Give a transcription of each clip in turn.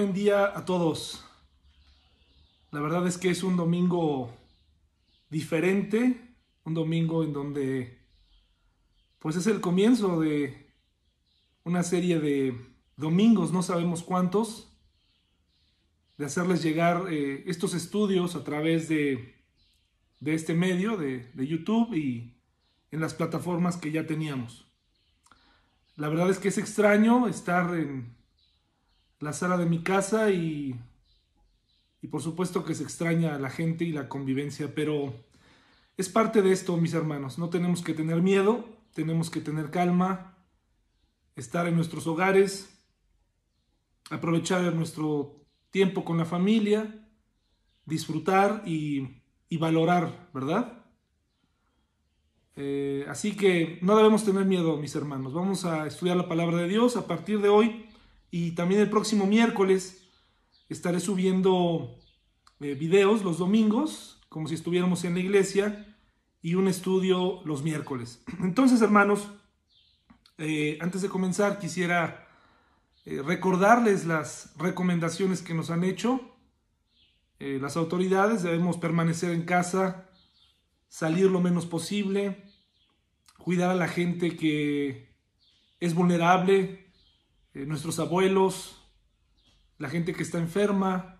Buen día a todos. La verdad es que es un domingo diferente, un domingo en donde pues es el comienzo de una serie de domingos, no sabemos cuántos, de hacerles llegar eh, estos estudios a través de, de este medio, de, de YouTube y en las plataformas que ya teníamos. La verdad es que es extraño estar en la sala de mi casa y, y por supuesto que se extraña a la gente y la convivencia, pero es parte de esto, mis hermanos. No tenemos que tener miedo, tenemos que tener calma, estar en nuestros hogares, aprovechar nuestro tiempo con la familia, disfrutar y, y valorar, ¿verdad? Eh, así que no debemos tener miedo, mis hermanos. Vamos a estudiar la palabra de Dios a partir de hoy y también el próximo miércoles estaré subiendo eh, videos los domingos, como si estuviéramos en la iglesia, y un estudio los miércoles. Entonces, hermanos, eh, antes de comenzar, quisiera eh, recordarles las recomendaciones que nos han hecho. Las autoridades debemos permanecer en casa, salir lo menos posible, cuidar a la gente que es vulnerable, eh, nuestros abuelos, la gente que está enferma,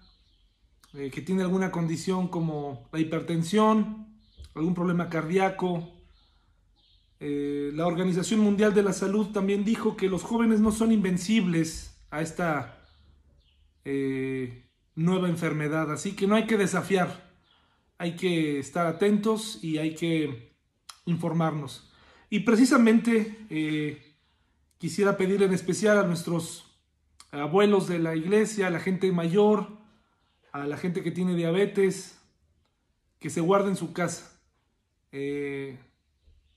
eh, que tiene alguna condición como la hipertensión, algún problema cardíaco. Eh, la Organización Mundial de la Salud también dijo que los jóvenes no son invencibles a esta nueva enfermedad, así que no hay que desafiar, hay que estar atentos y hay que informarnos. Y precisamente quisiera pedir en especial a nuestros abuelos de la iglesia, a la gente mayor, a la gente que tiene diabetes, que se guarde en su casa. Eh,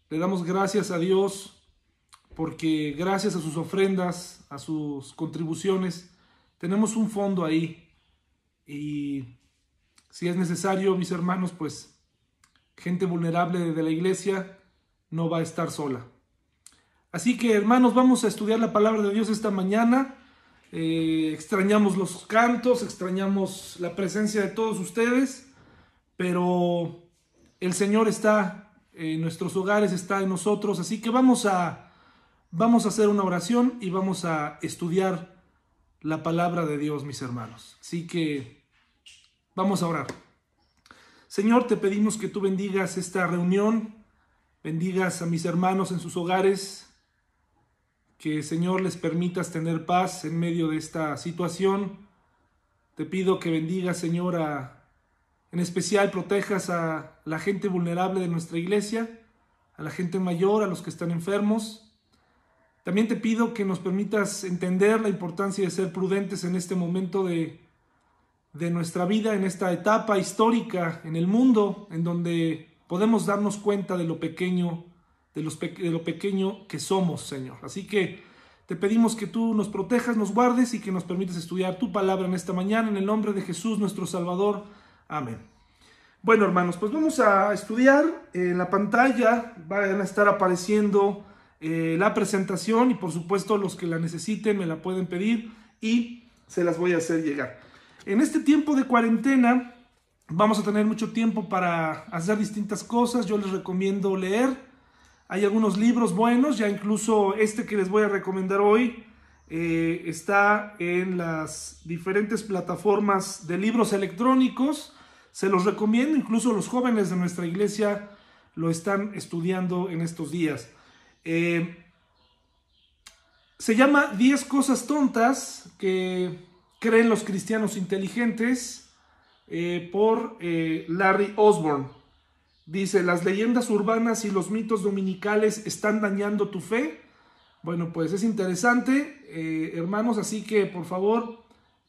le damos gracias a Dios porque gracias a sus ofrendas, a sus contribuciones, tenemos un fondo ahí. Y si es necesario, mis hermanos, pues gente vulnerable de la iglesia no va a estar sola. Así que, hermanos, vamos a estudiar la palabra de Dios esta mañana. Eh, extrañamos los cantos, extrañamos la presencia de todos ustedes, pero el Señor está en nuestros hogares, está en nosotros, así que vamos a vamos a hacer una oración y vamos a estudiar la palabra de Dios, mis hermanos. Así que vamos a orar. Señor, te pedimos que tú bendigas esta reunión, bendigas a mis hermanos en sus hogares, que Señor les permitas tener paz en medio de esta situación. Te pido que bendigas, Señor, en especial protejas a la gente vulnerable de nuestra iglesia, a la gente mayor, a los que están enfermos. También te pido que nos permitas entender la importancia de ser prudentes en este momento de, de nuestra vida, en esta etapa histórica en el mundo, en donde podemos darnos cuenta de lo pequeño, de, lo pequeño que somos, Señor. Así que te pedimos que tú nos protejas, nos guardes y que nos permitas estudiar tu palabra en esta mañana, en el nombre de Jesús nuestro Salvador. Amén. Bueno, hermanos, pues vamos a estudiar. En la pantalla van a estar apareciendo eh, la presentación y por supuesto los que la necesiten me la pueden pedir y se las voy a hacer llegar. En este tiempo de cuarentena vamos a tener mucho tiempo para hacer distintas cosas. Yo les recomiendo leer. Hay algunos libros buenos, ya incluso este que les voy a recomendar hoy eh, está en las diferentes plataformas de libros electrónicos. Se los recomiendo, incluso los jóvenes de nuestra iglesia lo están estudiando en estos días. Eh, se llama 10 cosas tontas que creen los cristianos inteligentes eh, por Larry Osborne. Dice, las leyendas urbanas y los mitos dominicales están dañando tu fe. Bueno, pues es interesante, eh, hermanos, así que por favor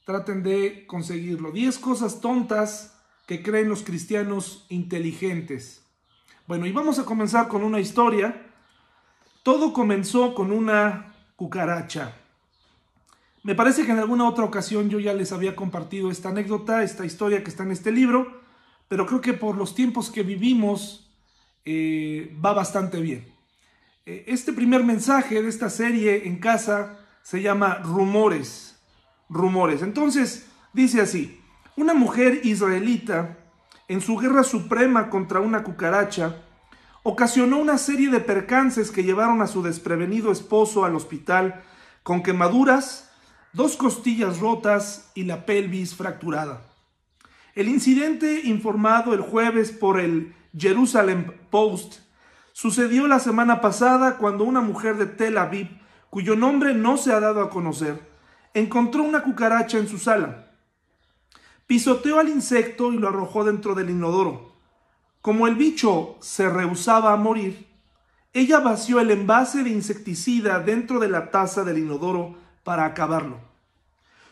traten de conseguirlo. 10 cosas tontas que creen los cristianos inteligentes. Bueno, y vamos a comenzar con una historia todo comenzó con una cucaracha. Me parece que en alguna otra ocasión yo ya les había compartido esta anécdota, esta historia que está en este libro, pero creo que por los tiempos que vivimos eh, va bastante bien. Eh, este primer mensaje de esta serie en casa se llama Rumores. rumores. Entonces, dice así, una mujer israelita, en su guerra suprema contra una cucaracha, ocasionó una serie de percances que llevaron a su desprevenido esposo al hospital con quemaduras, dos costillas rotas y la pelvis fracturada. El incidente informado el jueves por el Jerusalem Post sucedió la semana pasada cuando una mujer de Tel Aviv, cuyo nombre no se ha dado a conocer, encontró una cucaracha en su sala. Pisoteó al insecto y lo arrojó dentro del inodoro. Como el bicho se rehusaba a morir, ella vació el envase de insecticida dentro de la taza del inodoro para acabarlo.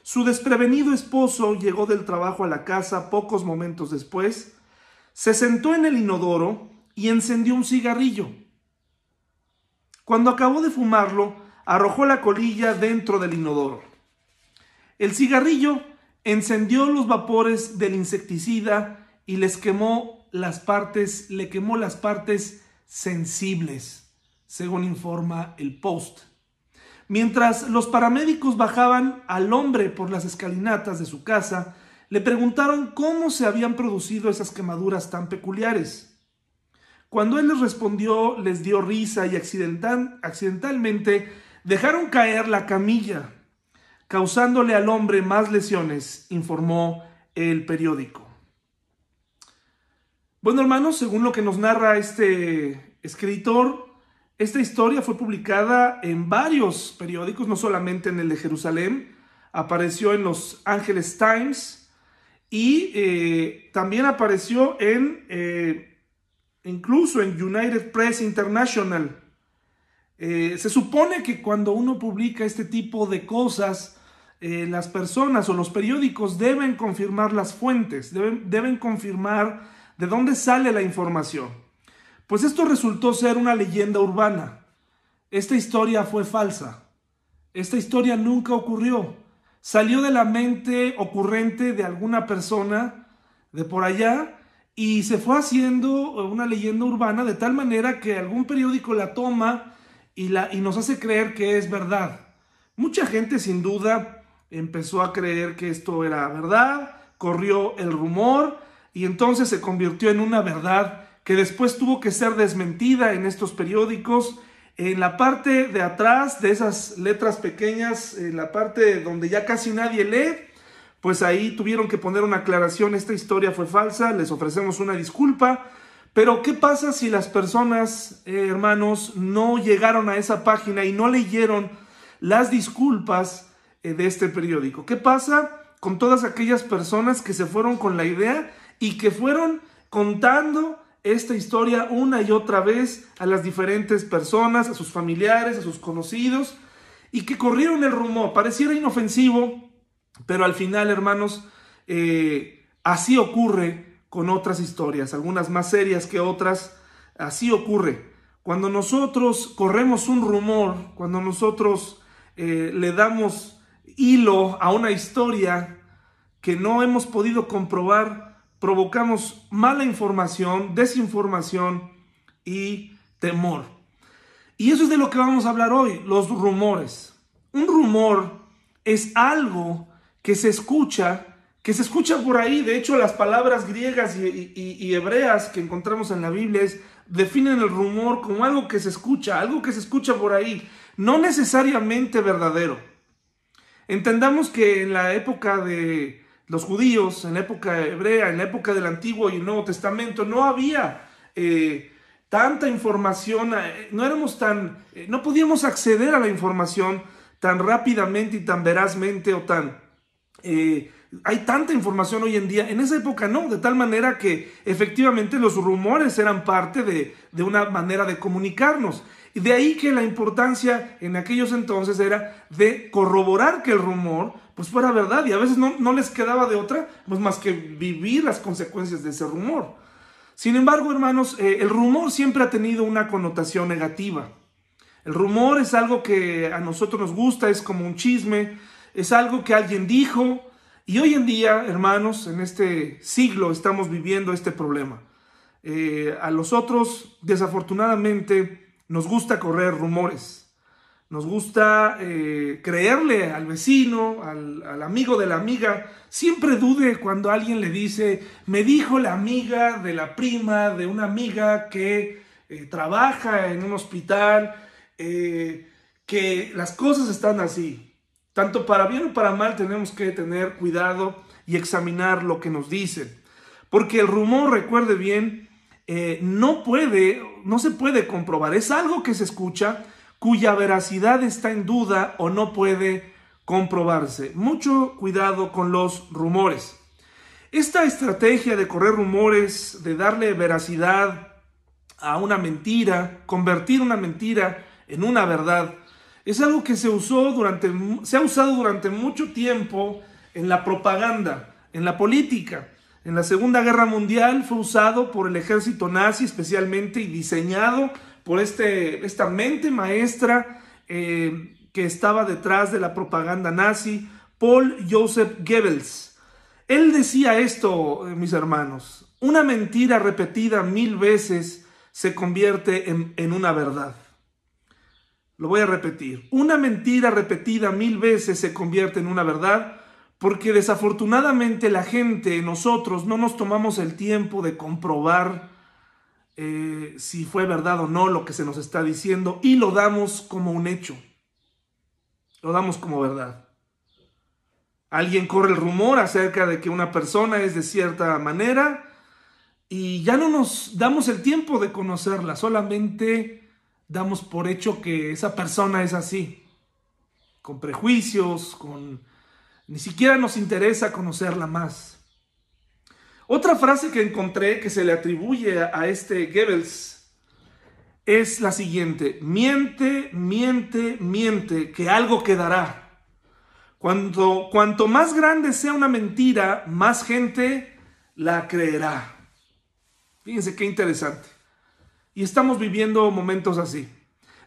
Su desprevenido esposo llegó del trabajo a la casa pocos momentos después, se sentó en el inodoro y encendió un cigarrillo. Cuando acabó de fumarlo, arrojó la colilla dentro del inodoro. El cigarrillo encendió los vapores del insecticida y les quemó las partes, le quemó las partes sensibles, según informa el Post. Mientras los paramédicos bajaban al hombre por las escalinatas de su casa, le preguntaron cómo se habían producido esas quemaduras tan peculiares. Cuando él les respondió, les dio risa y accidentalmente dejaron caer la camilla, causándole al hombre más lesiones, informó el periódico. Bueno, hermanos, según lo que nos narra este escritor, esta historia fue publicada en varios periódicos, no solamente en el de Jerusalén, apareció en los Angeles Times, y eh, también apareció en, eh, incluso en United Press International. Eh, se supone que cuando uno publica este tipo de cosas, las personas o los periódicos deben confirmar las fuentes, deben, deben confirmar de dónde sale la información. Pues esto resultó ser una leyenda urbana. Esta historia fue falsa. Esta historia nunca ocurrió salió de la mente ocurrente de alguna persona de por allá y se fue haciendo una leyenda urbana de tal manera que algún periódico la toma y, la, y nos hace creer que es verdad. Mucha gente sin duda empezó a creer que esto era verdad, corrió el rumor y entonces se convirtió en una verdad que después tuvo que ser desmentida en estos periódicos en la parte de atrás de esas letras pequeñas, en la parte donde ya casi nadie lee, pues ahí tuvieron que poner una aclaración, esta historia fue falsa, les ofrecemos una disculpa. Pero ¿qué pasa si las personas, eh, hermanos, no llegaron a esa página y no leyeron las disculpas eh, de este periódico? ¿Qué pasa con todas aquellas personas que se fueron con la idea y que fueron contando esta historia una y otra vez a las diferentes personas, a sus familiares, a sus conocidos, y que corrieron el rumor. Pareciera inofensivo, pero al final, hermanos, eh, así ocurre con otras historias, algunas más serias que otras, así ocurre. Cuando nosotros corremos un rumor, cuando nosotros eh, le damos hilo a una historia que no hemos podido comprobar, provocamos mala información, desinformación y temor. Y eso es de lo que vamos a hablar hoy, los rumores. Un rumor es algo que se escucha, que se escucha por ahí. De hecho, las palabras griegas y, hebreas que encontramos en la Biblia definen el rumor como algo que se escucha, algo que se escucha por ahí, no necesariamente verdadero. Entendamos que en la época de, los judíos en la época hebrea, en la época del Antiguo y el Nuevo Testamento, no había eh, tanta información, eh, no éramos tan, eh, no podíamos acceder a la información tan rápidamente y tan verazmente o tan... hay tanta información hoy en día, en esa época no, de tal manera que efectivamente los rumores eran parte de, de una manera de comunicarnos. Y de ahí que la importancia en aquellos entonces era de corroborar que el rumor pues fuera verdad y a veces no, les quedaba de otra pues más que vivir las consecuencias de ese rumor. Sin embargo, hermanos, eh, el rumor siempre ha tenido una connotación negativa. El rumor es algo que a nosotros nos gusta, es como un chisme, es algo que alguien dijo y hoy en día, hermanos, en este siglo estamos viviendo este problema. Eh, a los otros, desafortunadamente, nos gusta correr rumores. Nos gusta eh, creerle al vecino, al, amigo de la amiga. Siempre dude cuando alguien le dice, me dijo la amiga de la prima de una amiga que eh, trabaja en un hospital, eh, que las cosas están así. Tanto para bien o para mal tenemos que tener cuidado y examinar lo que nos dicen. Porque el rumor, recuerde bien, no puede, no se puede comprobar. Es algo que se escucha cuya veracidad está en duda o no puede comprobarse. Mucho cuidado con los rumores. Esta estrategia de correr rumores, de darle veracidad a una mentira, convertir una mentira en una verdad, es algo que se usó durante, se ha usado durante mucho tiempo en la propaganda, en la política. En la Segunda Guerra Mundial fue usado por el ejército nazi especialmente y diseñado por este, esta mente maestra eh, que estaba detrás de la propaganda nazi, Paul Joseph Goebbels. Él decía esto, eh, mis hermanos, una mentira repetida mil veces se convierte en, en una verdad. Lo voy a repetir. Una mentira repetida mil veces se convierte en una verdad porque desafortunadamente la gente, nosotros, no nos tomamos el tiempo de comprobar eh, si fue verdad o no lo que se nos está diciendo y lo damos como un hecho. Lo damos como verdad. Alguien corre el rumor acerca de que una persona es de cierta manera y ya no nos damos el tiempo de conocerla, solamente damos por hecho que esa persona es así, con prejuicios, con ni siquiera nos interesa conocerla más. Otra frase que encontré que se le atribuye a este Goebbels es la siguiente, miente, miente, miente, que algo quedará. Cuanto, cuanto más grande sea una mentira, más gente la creerá. Fíjense qué interesante. Y estamos viviendo momentos así.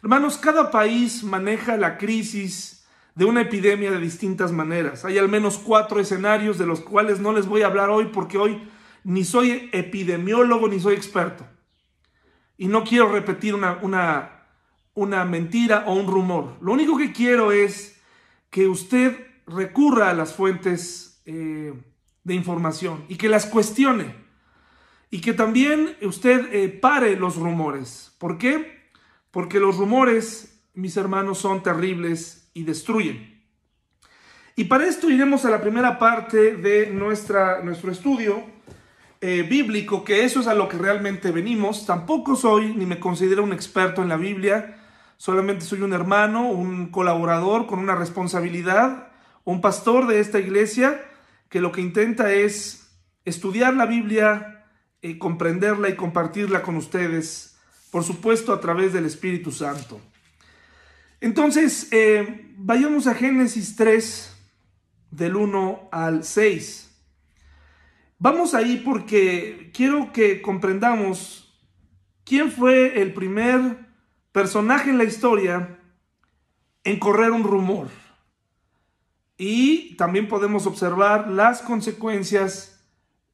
Hermanos, cada país maneja la crisis de una epidemia de distintas maneras. Hay al menos cuatro escenarios de los cuales no les voy a hablar hoy porque hoy ni soy epidemiólogo ni soy experto. Y no quiero repetir una, una, una mentira o un rumor. Lo único que quiero es que usted recurra a las fuentes eh, de información y que las cuestione. Y que también usted eh, pare los rumores. ¿Por qué? Porque los rumores, mis hermanos, son terribles y destruyen. Y para esto iremos a la primera parte de nuestra, nuestro estudio eh, bíblico, que eso es a lo que realmente venimos. Tampoco soy ni me considero un experto en la Biblia, solamente soy un hermano, un colaborador con una responsabilidad, un pastor de esta iglesia que lo que intenta es estudiar la Biblia, eh, comprenderla y compartirla con ustedes, por supuesto a través del Espíritu Santo. Entonces, eh, vayamos a Génesis 3, del 1 al 6. Vamos ahí porque quiero que comprendamos quién fue el primer personaje en la historia en correr un rumor. Y también podemos observar las consecuencias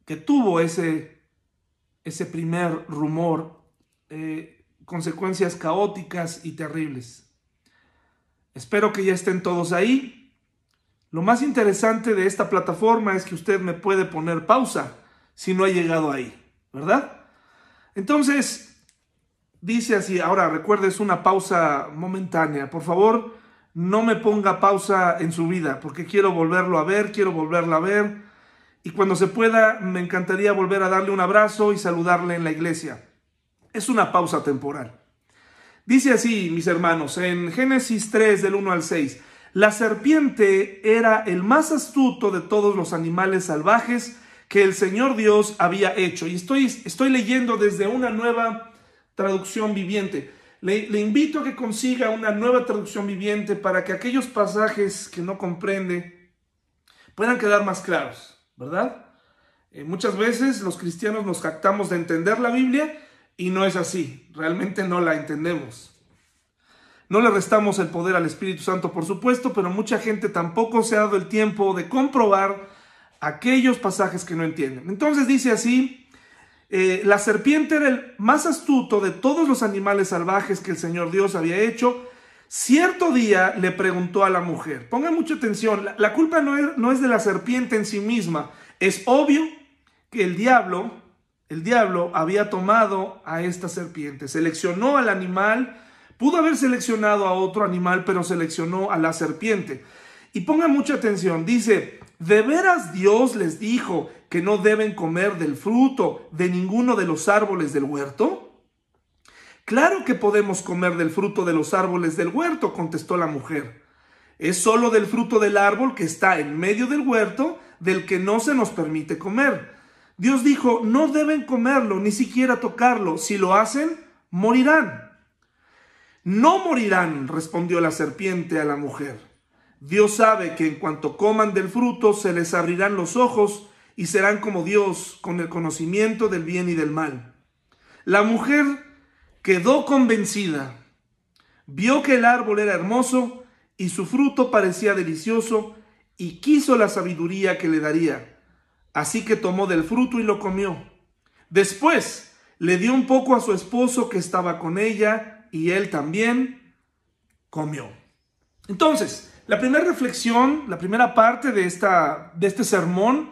que tuvo ese, ese primer rumor, eh, consecuencias caóticas y terribles. Espero que ya estén todos ahí. Lo más interesante de esta plataforma es que usted me puede poner pausa si no ha llegado ahí, ¿verdad? Entonces, dice así, ahora recuerde, es una pausa momentánea. Por favor, no me ponga pausa en su vida, porque quiero volverlo a ver, quiero volverla a ver. Y cuando se pueda, me encantaría volver a darle un abrazo y saludarle en la iglesia. Es una pausa temporal. Dice así, mis hermanos, en Génesis 3 del 1 al 6, la serpiente era el más astuto de todos los animales salvajes que el Señor Dios había hecho. Y estoy, estoy leyendo desde una nueva traducción viviente. Le, invito a que consiga una nueva traducción viviente para que aquellos pasajes que no comprende puedan quedar más claros, ¿verdad? Eh, muchas veces los cristianos nos jactamos de entender la Biblia y no es así, realmente no la entendemos. No le restamos el poder al Espíritu Santo, por supuesto, pero mucha gente tampoco se ha dado el tiempo de comprobar aquellos pasajes que no entienden. Entonces dice así, eh, la serpiente era el más astuto de todos los animales salvajes que el Señor Dios había hecho. Cierto día le preguntó a la mujer, pongan mucha atención, la, la culpa no es, no es de la serpiente en sí misma, es obvio que el diablo, el diablo había tomado a esta serpiente, seleccionó al animal, pudo haber seleccionado a otro animal, pero seleccionó a la serpiente. Y pongan mucha atención, dice, ¿de veras Dios les dijo que no deben comer del fruto de ninguno de los árboles del huerto? Claro que podemos comer del fruto de los árboles del huerto, contestó la mujer. Es solo del fruto del árbol que está en medio del huerto del que no se nos permite comer. Dios dijo, no deben comerlo, ni siquiera tocarlo. Si lo hacen, morirán. No morirán, respondió la serpiente a la mujer. Dios sabe que en cuanto coman del fruto se les abrirán los ojos y serán como Dios con el conocimiento del bien y del mal. La mujer quedó convencida, vio que el árbol era hermoso y su fruto parecía delicioso y quiso la sabiduría que le daría. Así que tomó del fruto y lo comió. Después le dio un poco a su esposo que estaba con ella y él también comió. Entonces, la primera reflexión, la primera parte de, esta, de este sermón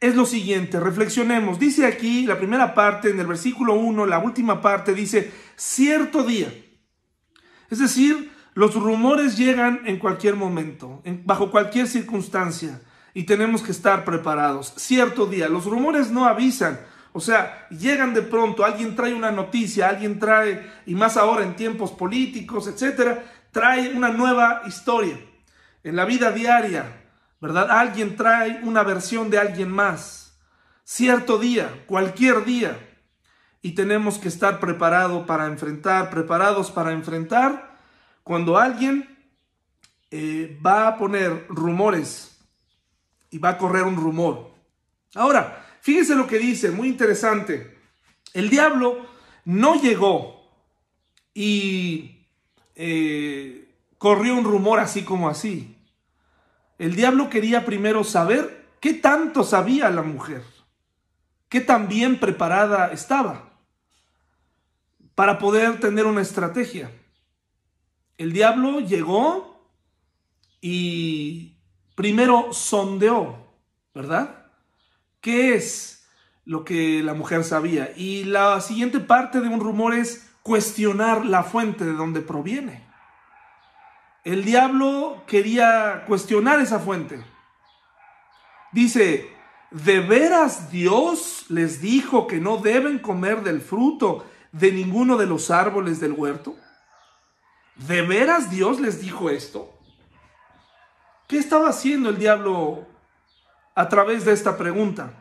es lo siguiente, reflexionemos. Dice aquí la primera parte, en el versículo 1, la última parte dice, cierto día. Es decir, los rumores llegan en cualquier momento, bajo cualquier circunstancia, y tenemos que estar preparados. Cierto día, los rumores no avisan, o sea, llegan de pronto, alguien trae una noticia, alguien trae, y más ahora en tiempos políticos, etcétera, trae una nueva historia en la vida diaria, ¿verdad? Alguien trae una versión de alguien más. Cierto día, cualquier día. Y tenemos que estar preparados para enfrentar, preparados para enfrentar cuando alguien eh, va a poner rumores y va a correr un rumor. Ahora, fíjese lo que dice, muy interesante. El diablo no llegó y eh, corrió un rumor así como así. El diablo quería primero saber qué tanto sabía la mujer, qué tan bien preparada estaba para poder tener una estrategia. El diablo llegó y primero sondeó, ¿verdad? ¿Qué es lo que la mujer sabía? Y la siguiente parte de un rumor es cuestionar la fuente de donde proviene. El diablo quería cuestionar esa fuente. Dice, ¿de veras Dios les dijo que no deben comer del fruto de ninguno de los árboles del huerto? ¿De veras Dios les dijo esto? ¿Qué estaba haciendo el diablo a través de esta pregunta?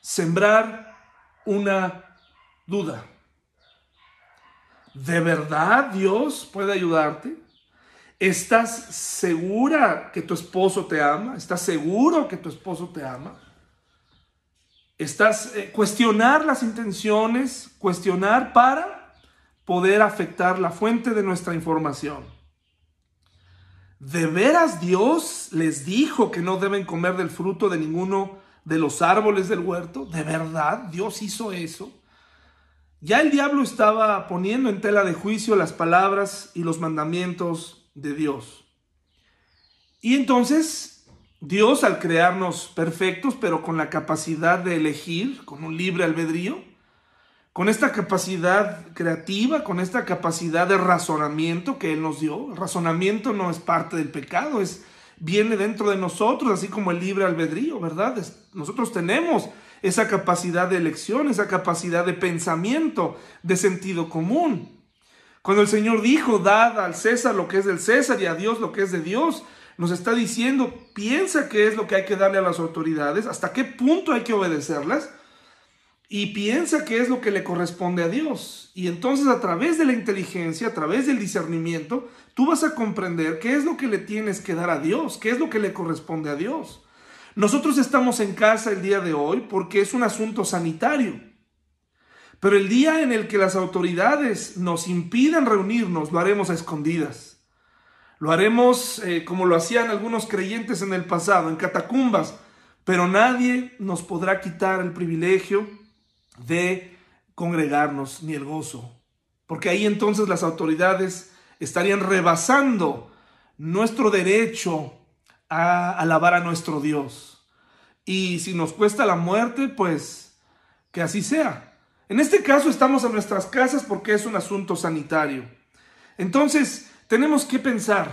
Sembrar una duda. ¿De verdad Dios puede ayudarte? ¿Estás segura que tu esposo te ama? ¿Estás seguro que tu esposo te ama? ¿Estás eh, cuestionar las intenciones, cuestionar para poder afectar la fuente de nuestra información? ¿De veras Dios les dijo que no deben comer del fruto de ninguno de los árboles del huerto? ¿De verdad Dios hizo eso? Ya el diablo estaba poniendo en tela de juicio las palabras y los mandamientos de Dios. Y entonces Dios al crearnos perfectos, pero con la capacidad de elegir, con un libre albedrío, con esta capacidad creativa, con esta capacidad de razonamiento que Él nos dio. El razonamiento no es parte del pecado, es, viene dentro de nosotros, así como el libre albedrío, ¿verdad? nosotros tenemos esa capacidad de elección, esa capacidad de pensamiento, de sentido común. Cuando el Señor dijo, dad al César lo que es del César y a Dios lo que es de Dios, nos está diciendo, piensa qué es lo que hay que darle a las autoridades, hasta qué punto hay que obedecerlas, y piensa qué es lo que le corresponde a Dios. Y entonces a través de la inteligencia, a través del discernimiento, tú vas a comprender qué es lo que le tienes que dar a Dios, qué es lo que le corresponde a Dios. Nosotros estamos en casa el día de hoy porque es un asunto sanitario. Pero el día en el que las autoridades nos impidan reunirnos, lo haremos a escondidas. Lo haremos eh, como lo hacían algunos creyentes en el pasado, en catacumbas. Pero nadie nos podrá quitar el privilegio de congregarnos ni el gozo. Porque ahí entonces las autoridades estarían rebasando nuestro derecho a alabar a nuestro Dios. Y si nos cuesta la muerte, pues que así sea. En este caso estamos en nuestras casas porque es un asunto sanitario. Entonces, tenemos que pensar,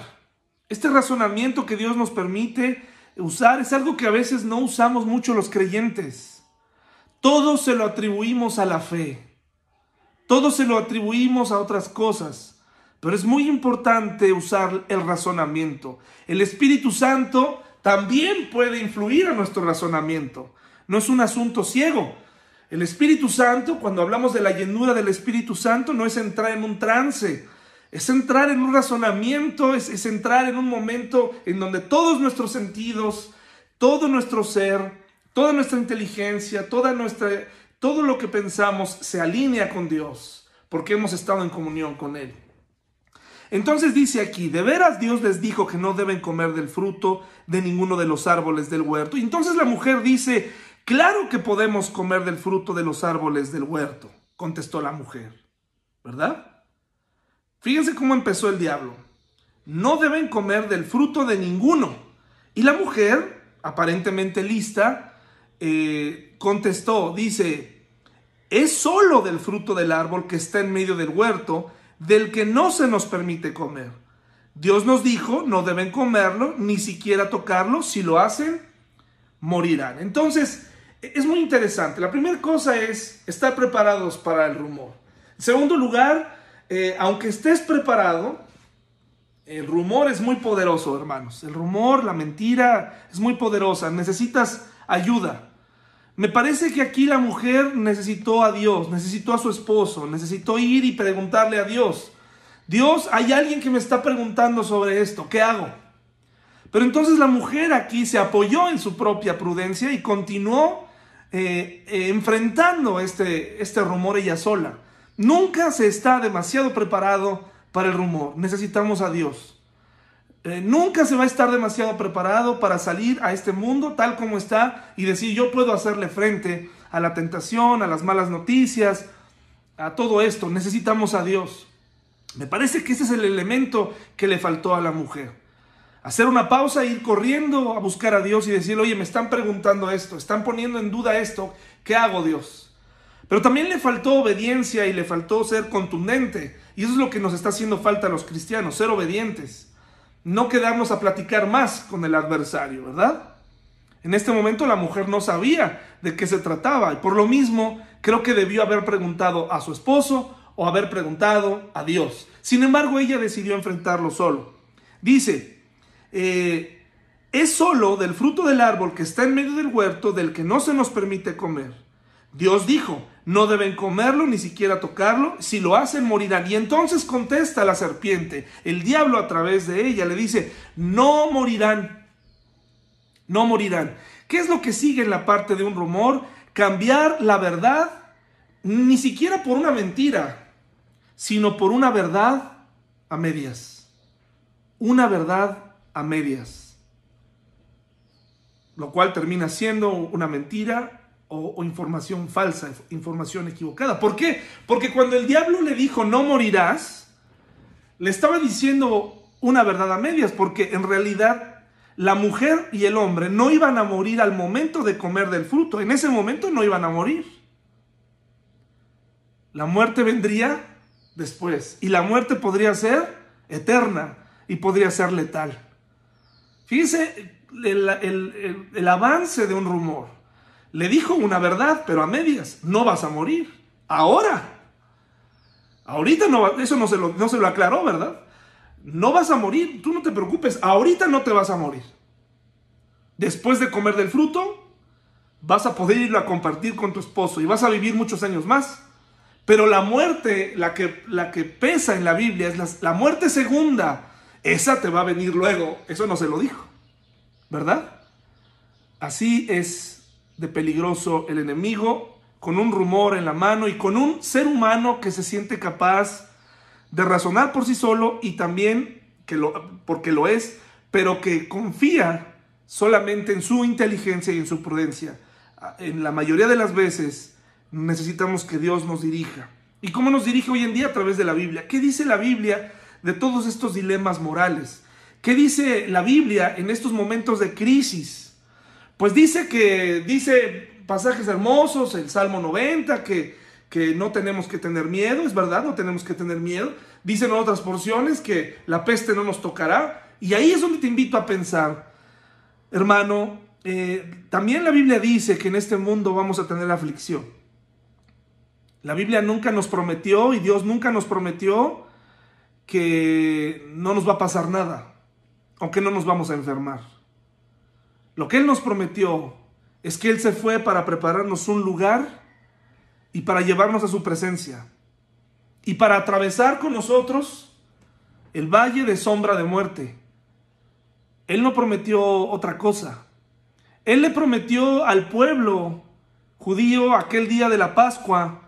este razonamiento que Dios nos permite usar es algo que a veces no usamos mucho los creyentes. Todo se lo atribuimos a la fe. Todo se lo atribuimos a otras cosas. Pero es muy importante usar el razonamiento. El Espíritu Santo también puede influir a nuestro razonamiento. No es un asunto ciego. El Espíritu Santo, cuando hablamos de la llenura del Espíritu Santo, no es entrar en un trance, es entrar en un razonamiento, es, entrar en un momento en donde todos nuestros sentidos, todo nuestro ser, toda nuestra inteligencia, toda nuestra, todo lo que pensamos se alinea con Dios, porque hemos estado en comunión con Él. Entonces dice aquí, de veras Dios les dijo que no deben comer del fruto de ninguno de los árboles del huerto. Y entonces la mujer dice, claro que podemos comer del fruto de los árboles del huerto, contestó la mujer, ¿verdad? Fíjense cómo empezó el diablo. No deben comer del fruto de ninguno. Y la mujer, aparentemente lista, eh, contestó, dice, es solo del fruto del árbol que está en medio del huerto, del que no se nos permite comer. Dios nos dijo, no deben comerlo, ni siquiera tocarlo, si lo hacen, morirán. Entonces, es muy interesante. La primera cosa es estar preparados para el rumor. Segundo lugar, eh, aunque estés preparado, el rumor es muy poderoso, hermanos. El rumor, la mentira es muy poderosa. Necesitas ayuda. Me parece que aquí la mujer necesitó a Dios, necesitó a su esposo, necesitó ir y preguntarle a Dios. Dios, hay alguien que me está preguntando sobre esto, ¿qué hago? Pero entonces la mujer aquí se apoyó en su propia prudencia y continuó eh, eh, enfrentando este, este rumor ella sola. Nunca se está demasiado preparado para el rumor. Necesitamos a Dios. Eh, nunca se va a estar demasiado preparado para salir a este mundo tal como está y decir yo puedo hacerle frente a la tentación, a las malas noticias, a todo esto. Necesitamos a Dios. Me parece que ese es el elemento que le faltó a la mujer. Hacer una pausa, ir corriendo a buscar a Dios y decir, oye, me están preguntando esto, están poniendo en duda esto, ¿qué hago Dios? Pero también le faltó obediencia y le faltó ser contundente. Y eso es lo que nos está haciendo falta a los cristianos, ser obedientes no quedarnos a platicar más con el adversario, ¿verdad? En este momento la mujer no sabía de qué se trataba y por lo mismo creo que debió haber preguntado a su esposo o haber preguntado a Dios. Sin embargo, ella decidió enfrentarlo solo. Dice, eh, es solo del fruto del árbol que está en medio del huerto del que no se nos permite comer. Dios dijo, no deben comerlo ni siquiera tocarlo, si lo hacen morirán. Y entonces contesta la serpiente, el diablo a través de ella le dice, no morirán, no morirán. ¿Qué es lo que sigue en la parte de un rumor? Cambiar la verdad, ni siquiera por una mentira, sino por una verdad a medias. Una verdad a medias. Lo cual termina siendo una mentira o, información falsa, información equivocada. ¿Por qué? Porque cuando el diablo le dijo no morirás, le estaba diciendo una verdad a medias, porque en realidad la mujer y el hombre no iban a morir al momento de comer del fruto, en ese momento no iban a morir. La muerte vendría después y la muerte podría ser eterna y podría ser letal. Fíjense el avance de un rumor. Le dijo una verdad, pero a medias. No vas a morir. Ahora. Ahorita no, eso no se, lo, no se lo aclaró, ¿verdad? No vas a morir. Tú no te preocupes. Ahorita no te vas a morir. Después de comer del fruto, vas a poder irlo a compartir con tu esposo y vas a vivir muchos años más. Pero la muerte, la que, la que pesa en la Biblia, es la, la muerte segunda. Esa te va a venir luego. Eso no se lo dijo. ¿Verdad? Así es de peligroso el enemigo, con un rumor en la mano y con un ser humano que se siente capaz de razonar por sí solo y también que lo, porque lo es, pero que confía solamente en su inteligencia y en su prudencia. En la mayoría de las veces necesitamos que Dios nos dirija. ¿Y cómo nos dirige hoy en día a través de la Biblia? ¿Qué dice la Biblia de todos estos dilemas morales. ¿Qué dice la Biblia en estos momentos de crisis? Pues dice que, dice pasajes hermosos, el Salmo 90, que, que no tenemos que tener miedo, es verdad, no tenemos que tener miedo. Dicen otras porciones que la peste no nos tocará. Y ahí es donde te invito a pensar, hermano, eh, también la Biblia dice que en este mundo vamos a tener aflicción. La Biblia nunca nos prometió y Dios nunca nos prometió que no nos va a pasar nada, o que no nos vamos a enfermar. Lo que Él nos prometió es que Él se fue para prepararnos un lugar y para llevarnos a su presencia y para atravesar con nosotros el valle de sombra de muerte. Él no prometió otra cosa. Él le prometió al pueblo judío aquel día de la Pascua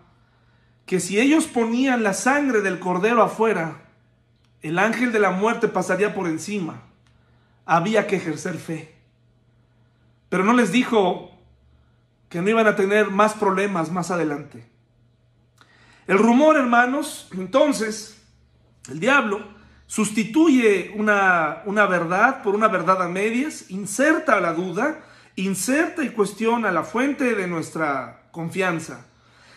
que si ellos ponían la sangre del cordero afuera, el ángel de la muerte pasaría por encima. Había que ejercer fe. Pero no les dijo que no iban a tener más problemas más adelante. El rumor, hermanos, entonces, el diablo sustituye una, una verdad por una verdad a medias, inserta la duda inserta y cuestiona la fuente de nuestra confianza.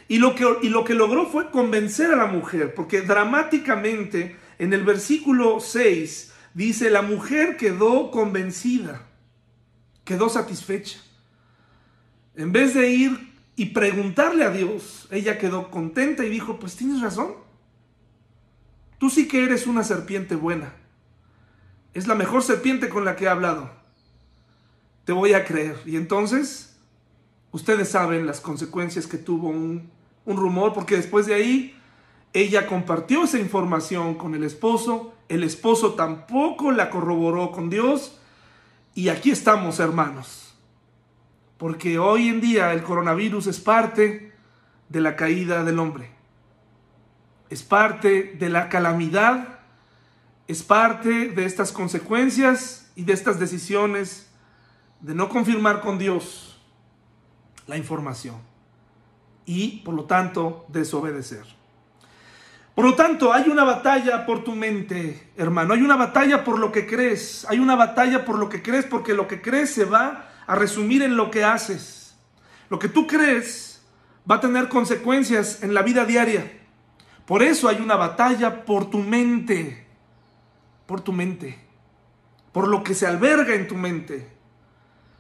Y lo, que, y lo que logró fue convencer a la mujer, porque dramáticamente en el versículo 6 dice, la mujer quedó convencida, quedó satisfecha. En vez de ir y preguntarle a Dios, ella quedó contenta y dijo, pues tienes razón, tú sí que eres una serpiente buena, es la mejor serpiente con la que he hablado. Te voy a creer. Y entonces, ustedes saben las consecuencias que tuvo un, rumor, porque después de ahí, ella compartió esa información con el esposo, el esposo tampoco la corroboró con Dios, y aquí estamos, hermanos. Porque hoy en día el coronavirus es parte de la caída del hombre. Es parte de la calamidad, es parte de estas consecuencias y de estas decisiones de no confirmar con Dios la información y por lo tanto desobedecer. Por lo tanto, hay una batalla por tu mente, hermano. Hay una batalla por lo que crees. Hay una batalla por lo que crees porque lo que crees se va a resumir en lo que haces. Lo que tú crees va a tener consecuencias en la vida diaria. Por eso hay una batalla por tu mente. Por tu mente. Por lo que se alberga en tu mente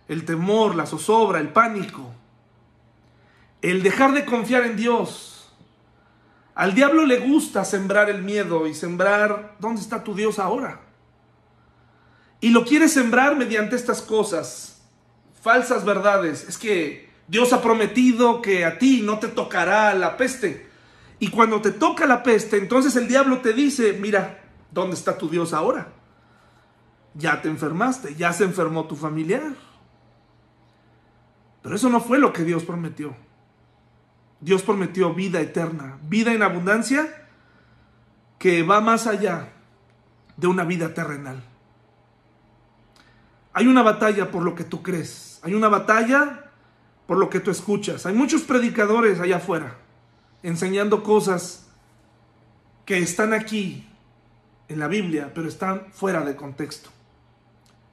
el temor, la zozobra, el pánico, el dejar de confiar en Dios. Al diablo le gusta sembrar el miedo y sembrar, ¿dónde está tu Dios ahora? Y lo quiere sembrar mediante estas cosas, falsas verdades. Es que Dios ha prometido que a ti no te tocará la peste. Y cuando te toca la peste, entonces el diablo te dice, mira, ¿dónde está tu Dios ahora? Ya te enfermaste, ya se enfermó tu familiar. Pero eso no fue lo que Dios prometió. Dios prometió vida eterna, vida en abundancia que va más allá de una vida terrenal. Hay una batalla por lo que tú crees, hay una batalla por lo que tú escuchas. Hay muchos predicadores allá afuera enseñando cosas que están aquí en la Biblia, pero están fuera de contexto.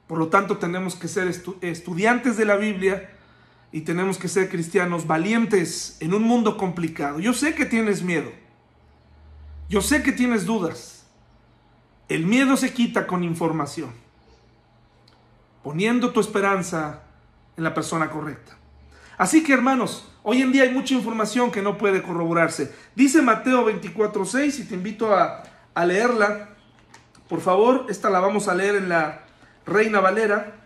Por lo tanto, tenemos que ser estudiantes de la Biblia y tenemos que ser cristianos valientes en un mundo complicado. Yo sé que tienes miedo. Yo sé que tienes dudas. El miedo se quita con información, poniendo tu esperanza en la persona correcta. Así que hermanos, hoy en día hay mucha información que no puede corroborarse. Dice Mateo 24:6 y te invito a, a leerla. Por favor, esta la vamos a leer en la Reina Valera.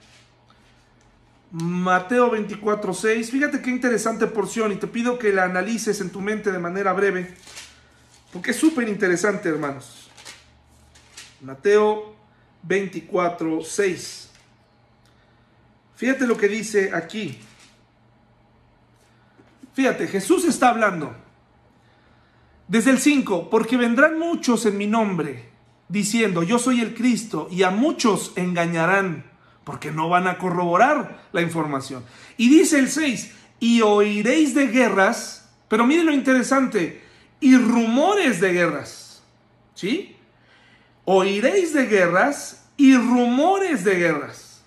Mateo 24, 6. Fíjate qué interesante porción y te pido que la analices en tu mente de manera breve, porque es súper interesante, hermanos. Mateo 24, 6. Fíjate lo que dice aquí. Fíjate, Jesús está hablando. Desde el 5, porque vendrán muchos en mi nombre, diciendo, yo soy el Cristo, y a muchos engañarán porque no van a corroborar la información. Y dice el 6, y oiréis de guerras, pero miren lo interesante, y rumores de guerras. ¿Sí? oiréis de guerras y rumores de guerras.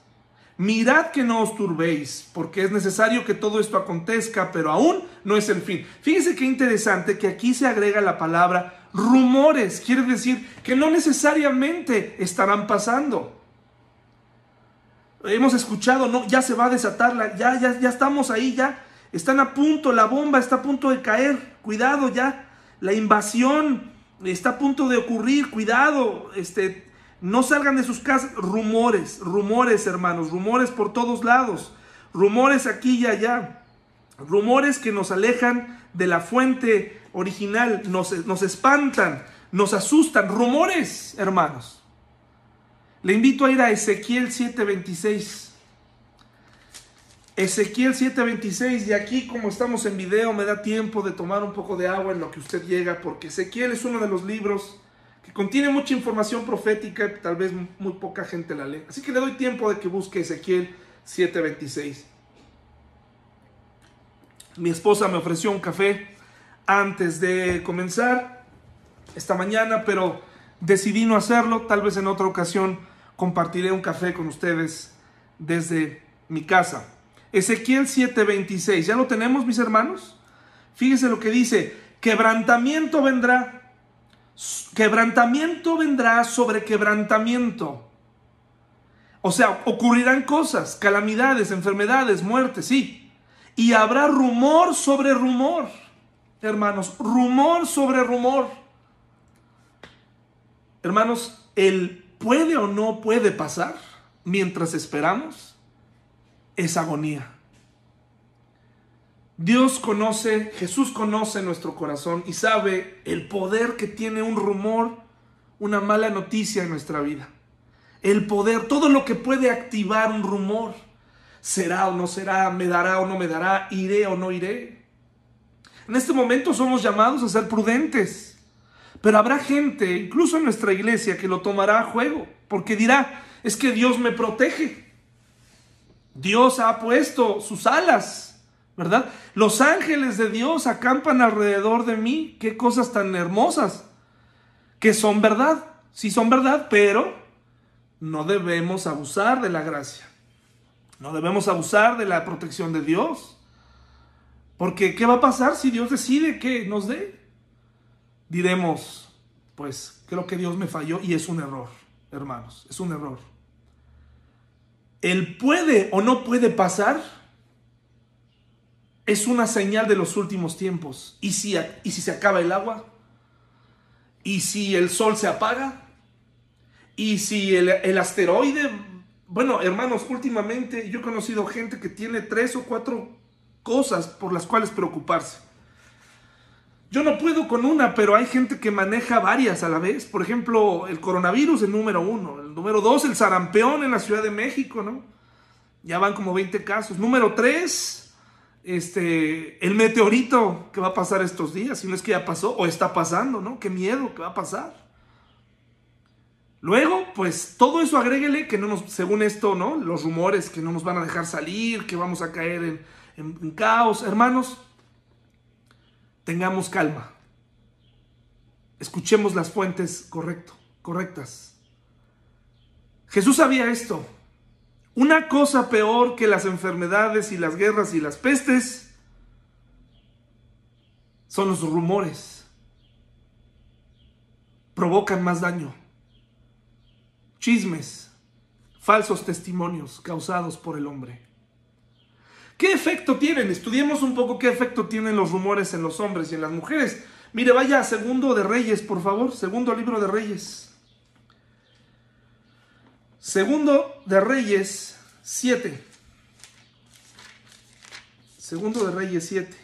Mirad que no os turbéis, porque es necesario que todo esto acontezca, pero aún no es el fin. Fíjense qué interesante que aquí se agrega la palabra rumores, quiere decir que no necesariamente estarán pasando. Hemos escuchado, no, ya se va a desatar, la, ya, ya, ya estamos ahí, ya. Están a punto, la bomba está a punto de caer, cuidado ya, la invasión está a punto de ocurrir, cuidado, este, no salgan de sus casas, rumores, rumores hermanos, rumores por todos lados, rumores aquí y allá, rumores que nos alejan de la fuente original, nos, nos espantan, nos asustan, rumores hermanos. Le invito a ir a Ezequiel 7:26. Ezequiel 7:26, y aquí como estamos en video me da tiempo de tomar un poco de agua en lo que usted llega, porque Ezequiel es uno de los libros que contiene mucha información profética y tal vez muy poca gente la lee. Así que le doy tiempo de que busque Ezequiel 7:26. Mi esposa me ofreció un café antes de comenzar esta mañana, pero decidí no hacerlo. Tal vez en otra ocasión compartiré un café con ustedes desde mi casa. Ezequiel 7:26, ¿ya lo tenemos mis hermanos? Fíjese lo que dice, quebrantamiento vendrá, quebrantamiento vendrá sobre quebrantamiento. O sea, ocurrirán cosas, calamidades, enfermedades, muertes, sí. Y habrá rumor sobre rumor, hermanos, rumor sobre rumor. Hermanos, el puede o no puede pasar mientras esperamos es agonía. Dios conoce, Jesús conoce nuestro corazón y sabe el poder que tiene un rumor, una mala noticia en nuestra vida. El poder, todo lo que puede activar un rumor. ¿Será o no será? ¿Me dará o no me dará? ¿Iré o no iré? En este momento somos llamados a ser prudentes. Pero habrá gente, incluso en nuestra iglesia, que lo tomará a juego, porque dirá, es que Dios me protege. Dios ha puesto sus alas, ¿verdad? Los ángeles de Dios acampan alrededor de mí. Qué cosas tan hermosas. Que son verdad. Sí son verdad, pero no debemos abusar de la gracia. No debemos abusar de la protección de Dios. Porque ¿qué va a pasar si Dios decide que nos dé? Diremos, pues creo que Dios me falló y es un error, hermanos, es un error el puede o no puede pasar es una señal de los últimos tiempos. ¿Y si, y si se acaba el agua? ¿Y si el sol se apaga? ¿Y si el, el asteroide? Bueno, hermanos, últimamente yo he conocido gente que tiene tres o cuatro cosas por las cuales preocuparse. Yo no puedo con una, pero hay gente que maneja varias a la vez. Por ejemplo, el coronavirus, el número uno. El número dos, el sarampeón en la Ciudad de México, ¿no? Ya van como 20 casos. Número tres, este, el meteorito que va a pasar estos días. Si no es que ya pasó o está pasando, ¿no? Qué miedo que va a pasar. Luego, pues todo eso agréguele que no nos, según esto, ¿no? Los rumores que no nos van a dejar salir, que vamos a caer en, en caos. Hermanos, tengamos calma. Escuchemos las fuentes correcto, correctas. Jesús sabía esto. Una cosa peor que las enfermedades y las guerras y las pestes son los rumores. Provocan más daño. Chismes, falsos testimonios causados por el hombre. ¿Qué efecto tienen? Estudiemos un poco qué efecto tienen los rumores en los hombres y en las mujeres. Mire, vaya a Segundo de Reyes, por favor. Segundo libro de Reyes. Segundo de Reyes 7. Segundo de Reyes 7.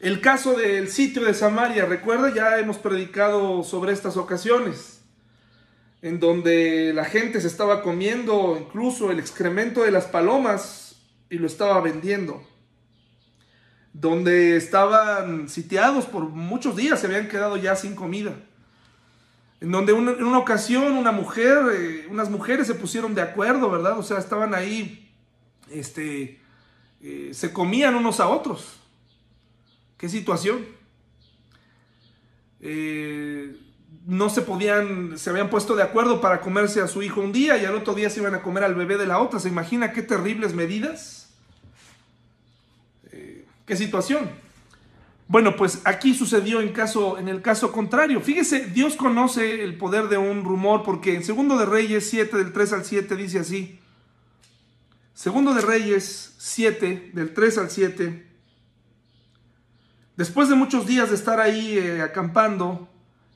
El caso del sitio de Samaria, recuerda, ya hemos predicado sobre estas ocasiones en donde la gente se estaba comiendo incluso el excremento de las palomas y lo estaba vendiendo. Donde estaban sitiados por muchos días, se habían quedado ya sin comida. En donde en una ocasión una mujer, eh, unas mujeres se pusieron de acuerdo, ¿verdad? O sea, estaban ahí, este, eh, se comían unos a otros. ¿Qué situación? eh, no se podían, se habían puesto de acuerdo para comerse a su hijo un día y al otro día se iban a comer al bebé de la otra. ¿Se imagina qué terribles medidas? Eh, ¿Qué situación? Bueno, pues aquí sucedió en, caso, en el caso contrario. Fíjese, Dios conoce el poder de un rumor porque en Segundo de Reyes 7 del 3 al 7 dice así. Segundo de Reyes 7 del 3 al 7. Después de muchos días de estar ahí eh, acampando,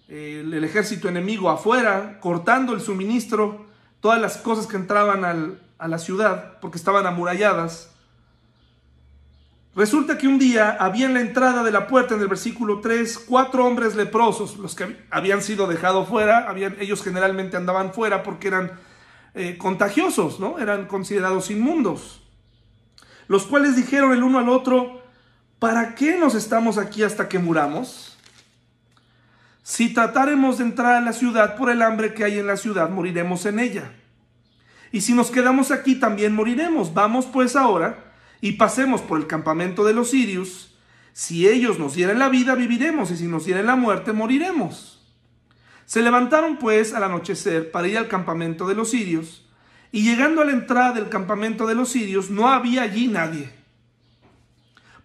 el, ejército enemigo afuera, cortando el suministro, todas las cosas que entraban a la ciudad, porque estaban amuralladas. Resulta que un día había en la entrada de la puerta, en el versículo 3, cuatro hombres leprosos, los que habían sido dejados fuera, habían, ellos generalmente andaban fuera porque eran eh, contagiosos, ¿no? Eran considerados inmundos. Los cuales dijeron el uno al otro, ¿para qué nos estamos aquí hasta que muramos? Si trataremos de entrar a la ciudad por el hambre que hay en la ciudad, moriremos en ella. Y si nos quedamos aquí, también moriremos. Vamos pues ahora y pasemos por el campamento de los sirios. Si ellos nos dieran la vida, viviremos, y si nos dieran la muerte, moriremos. Se levantaron pues al anochecer para ir al campamento de los sirios, y llegando a la entrada del campamento de los sirios, no había allí nadie.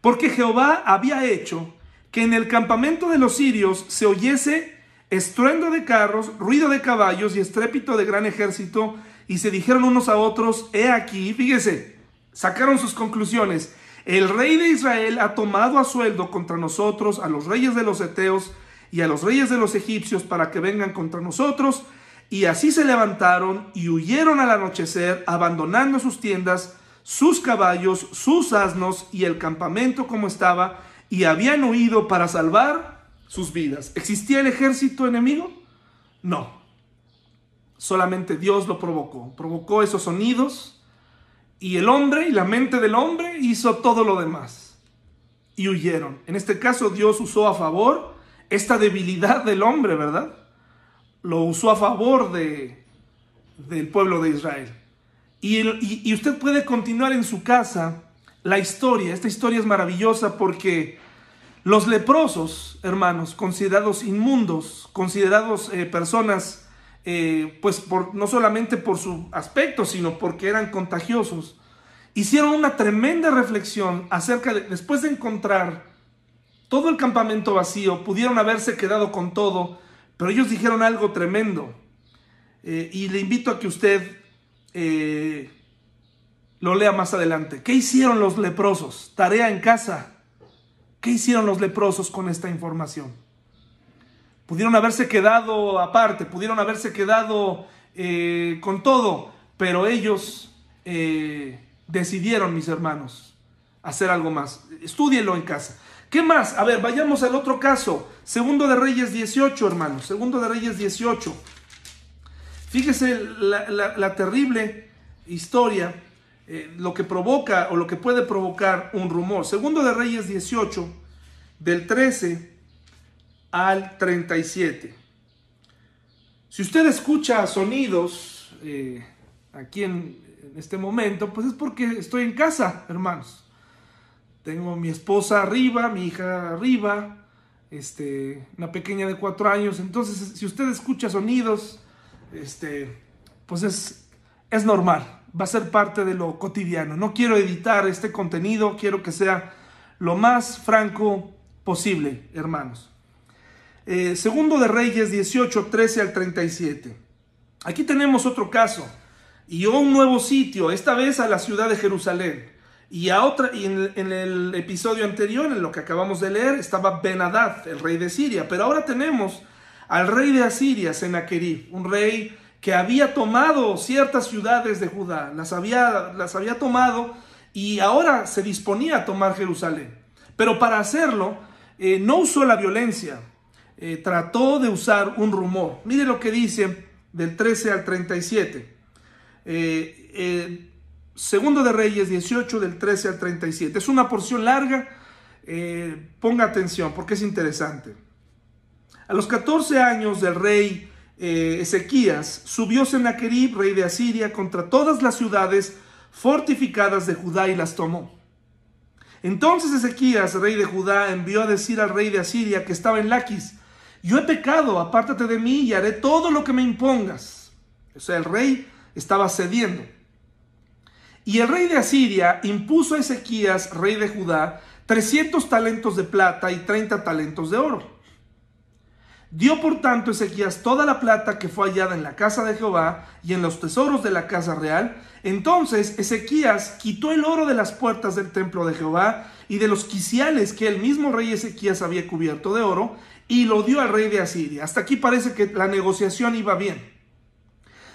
Porque Jehová había hecho que en el campamento de los sirios se oyese estruendo de carros, ruido de caballos y estrépito de gran ejército, y se dijeron unos a otros, he aquí, fíjese, sacaron sus conclusiones, el rey de Israel ha tomado a sueldo contra nosotros a los reyes de los Eteos y a los reyes de los egipcios para que vengan contra nosotros, y así se levantaron y huyeron al anochecer, abandonando sus tiendas, sus caballos, sus asnos y el campamento como estaba, y habían huido para salvar sus vidas. ¿Existía el ejército enemigo? No. Solamente Dios lo provocó. Provocó esos sonidos y el hombre y la mente del hombre hizo todo lo demás. Y huyeron. En este caso Dios usó a favor esta debilidad del hombre, ¿verdad? Lo usó a favor de, del pueblo de Israel. Y, y usted puede continuar en su casa la historia. Esta historia es maravillosa porque los leprosos, hermanos, considerados inmundos, considerados eh, personas, eh, pues por, no solamente por su aspecto, sino porque eran contagiosos, hicieron una tremenda reflexión acerca de, después de encontrar todo el campamento vacío, pudieron haberse quedado con todo, pero ellos dijeron algo tremendo. Eh, y le invito a que usted lo lea más adelante. ¿Qué hicieron los leprosos? Tarea en casa. ¿Qué hicieron los leprosos con esta información? Pudieron haberse quedado aparte, pudieron haberse quedado eh, con todo, pero ellos eh, decidieron, mis hermanos, hacer algo más. Estúdielo en casa. ¿Qué más? A ver, vayamos al otro caso. Segundo de Reyes 18, hermanos. Segundo de Reyes 18. Fíjese la terrible historia eh, lo que provoca o lo que puede provocar un rumor. Segundo de Reyes 18, del 13 al 37. Si usted escucha sonidos eh, aquí en, este momento, pues es porque estoy en casa, hermanos. Tengo mi esposa arriba, mi hija arriba, este, una pequeña de cuatro años. Entonces, si usted escucha sonidos, este, pues es, es normal va a ser parte de lo cotidiano. No quiero editar este contenido, quiero que sea lo más franco posible, hermanos. Eh, segundo de Reyes 18, 13 al 37. Aquí tenemos otro caso y un nuevo sitio, esta vez a la ciudad de Jerusalén. Y, a otra, en, el episodio anterior, en lo que acabamos de leer, estaba Ben-Hadad, el rey de Siria. Pero ahora tenemos al rey de Asiria, Sennacherib, un rey que había tomado ciertas ciudades de Judá, las había, las había tomado y ahora se disponía a tomar Jerusalén. Pero para hacerlo, eh, no usó la violencia, eh, trató de usar un rumor. Mire lo que dice del 13 al 37. Eh, segundo de Reyes 18 del 13 al 37. Es una porción larga, ponga atención porque es interesante. A los 14 años del rey eh, Ezequías, subió Sennacherib, rey de Asiria, contra todas las ciudades fortificadas de Judá y las tomó. Entonces Ezequías, rey de Judá, envió a decir al rey de Asiria que estaba en Laquis, yo he pecado, apártate de mí y haré todo lo que me impongas. O sea, el rey estaba cediendo. Y el rey de Asiria impuso a Ezequías, rey de Judá, 300 talentos de plata y 30 talentos de oro. Dio por tanto Ezequías toda la plata que fue hallada en la casa de Jehová y en los tesoros de la casa real. Entonces Ezequías quitó el oro de las puertas del templo de Jehová y de los quiciales que el mismo rey Ezequías había cubierto de oro y lo dio al rey de Asiria. Hasta aquí parece que la negociación iba bien.